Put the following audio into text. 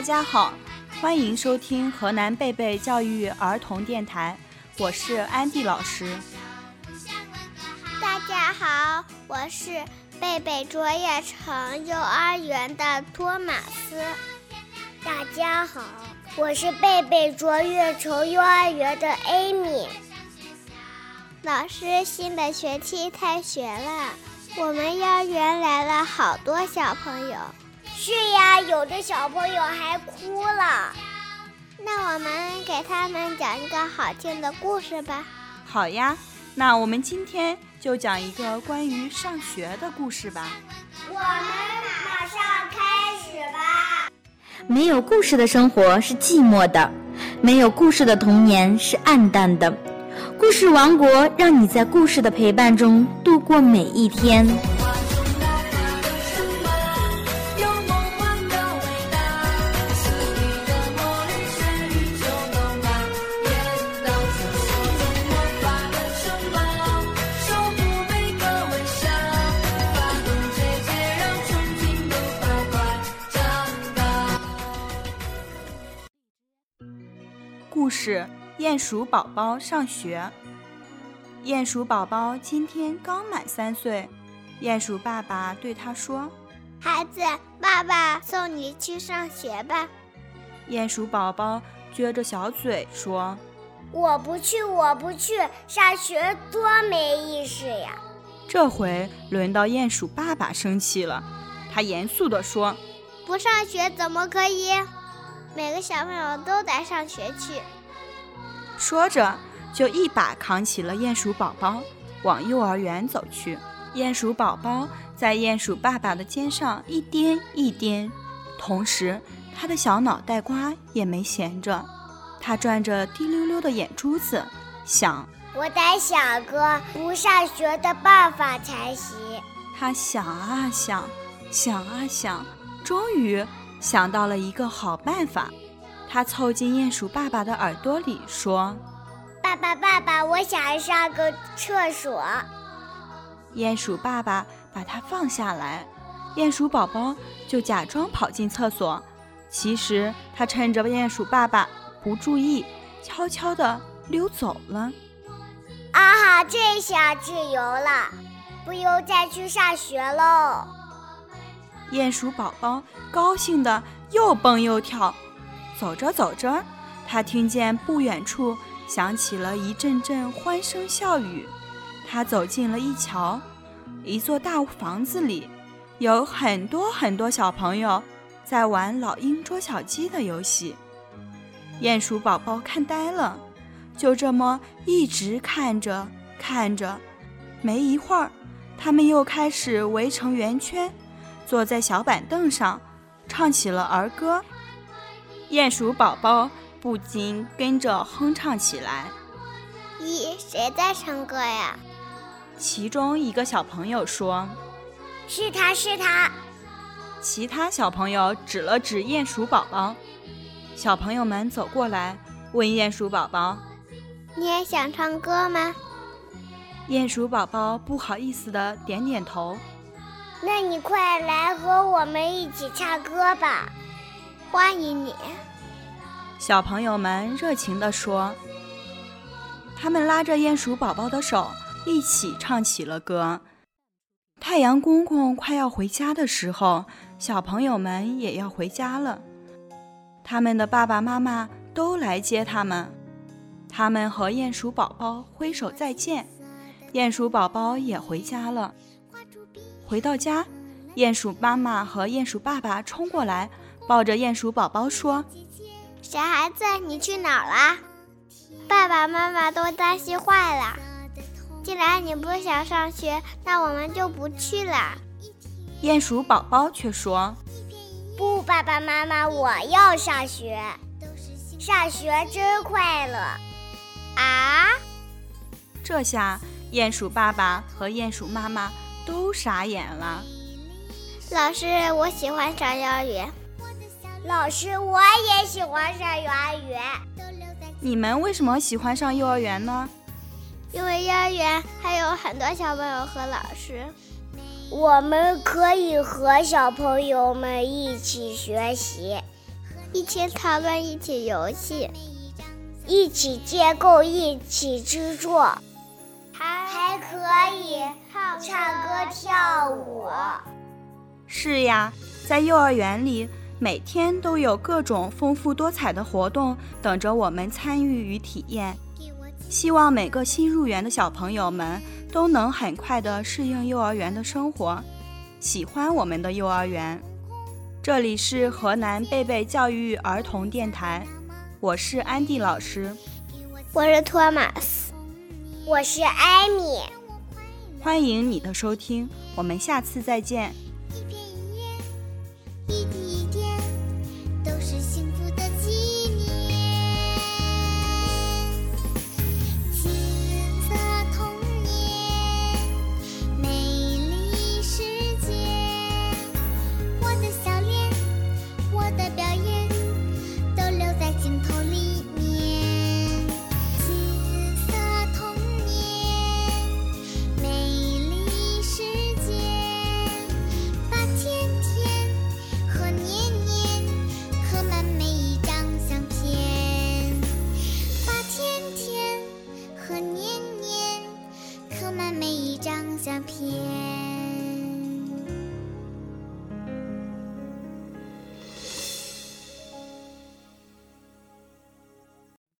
大家好，欢迎收听河南贝贝教育儿童电台，我是安迪老师。大家好，我是贝贝卓越城幼儿园的托马斯。大家好，我是贝贝卓越城幼儿园的艾米。老师，新的学期开学了，我们幼儿园来了好多小朋友。是呀，有的小朋友还哭了。那我们给他们讲一个好听的故事吧。好呀，那我们今天就讲一个关于上学的故事吧。我们马上开始吧。没有故事的生活是寂寞的，没有故事的童年是暗淡的。故事王国让你在故事的陪伴中度过每一天。事：鼹鼠宝宝上学。鼹鼠宝宝今天刚满三岁，鼹鼠爸爸对他说：“孩子，爸爸送你去上学吧。”鼹鼠宝宝撅着小嘴说：“我不去，我不去，上学多没意思呀！”这回轮到鼹鼠爸爸生气了，他严肃地说：“不上学怎么可以？每个小朋友都得上学去。”说着。就一把扛起了鼹鼠宝宝，往幼儿园走去。鼹鼠宝宝在鼹鼠爸爸的肩上一颠一颠，同时他的小脑袋瓜也没闲着，他转着滴溜溜的眼珠子，想：我得想个不上学的办法才行。他想啊想，想啊想，终于想到了一个好办法。他凑近鼹鼠爸爸的耳朵里说。爸爸，爸爸，我想上个厕所。鼹鼠爸爸把它放下来，鼹鼠宝宝就假装跑进厕所。其实他趁着鼹鼠爸爸不注意，悄悄地溜走了。啊哈，这下自由了，不用再去上学喽！鼹鼠宝宝高兴的又蹦又跳。走着走着，他听见不远处。响起了一阵阵欢声笑语，他走进了一瞧，一座大房子里有很多很多小朋友在玩老鹰捉小鸡的游戏。鼹鼠宝宝看呆了，就这么一直看着看着，没一会儿，他们又开始围成圆圈，坐在小板凳上，唱起了儿歌。鼹鼠宝宝。不禁跟着哼唱起来。咦，谁在唱歌呀？其中一个小朋友说：“是他是他。”其他小朋友指了指鼹鼠宝宝。小朋友们走过来问鼹鼠宝宝：“你也想唱歌吗？”鼹鼠宝宝不好意思的点点头。那你快来和我们一起唱歌吧，欢迎你。小朋友们热情地说：“他们拉着鼹鼠宝宝的手，一起唱起了歌。太阳公公快要回家的时候，小朋友们也要回家了。他们的爸爸妈妈都来接他们。他们和鼹鼠宝宝挥手再见，鼹鼠宝宝也回家了。回到家，鼹鼠妈妈和鼹鼠爸爸冲过来，抱着鼹鼠宝宝说。”小孩子，你去哪儿啦？爸爸妈妈都担心坏了。既然你不想上学，那我们就不去了。鼹鼠宝宝却说：“不，爸爸妈妈，我要上学，上学真快乐啊！”这下鼹鼠爸爸和鼹鼠妈妈都傻眼了。老师，我喜欢上幼儿园。老师，我也喜欢上幼儿园。你们为什么喜欢上幼儿园呢？因为幼儿园还有很多小朋友和老师，我们可以和小朋友们一起学习。一起讨论，一起游戏，一起建构，一起制作，还还可以唱歌跳舞。是呀，在幼儿园里，每天都有各种丰富多彩的活动等着我们参与与体验。希望每个新入园的小朋友们都能很快的适应幼儿园的生活，喜欢我们的幼儿园。这里是河南贝贝教育儿童电台，我是安迪老师，我是托马斯，我是艾米，欢迎你的收听，我们下次再见。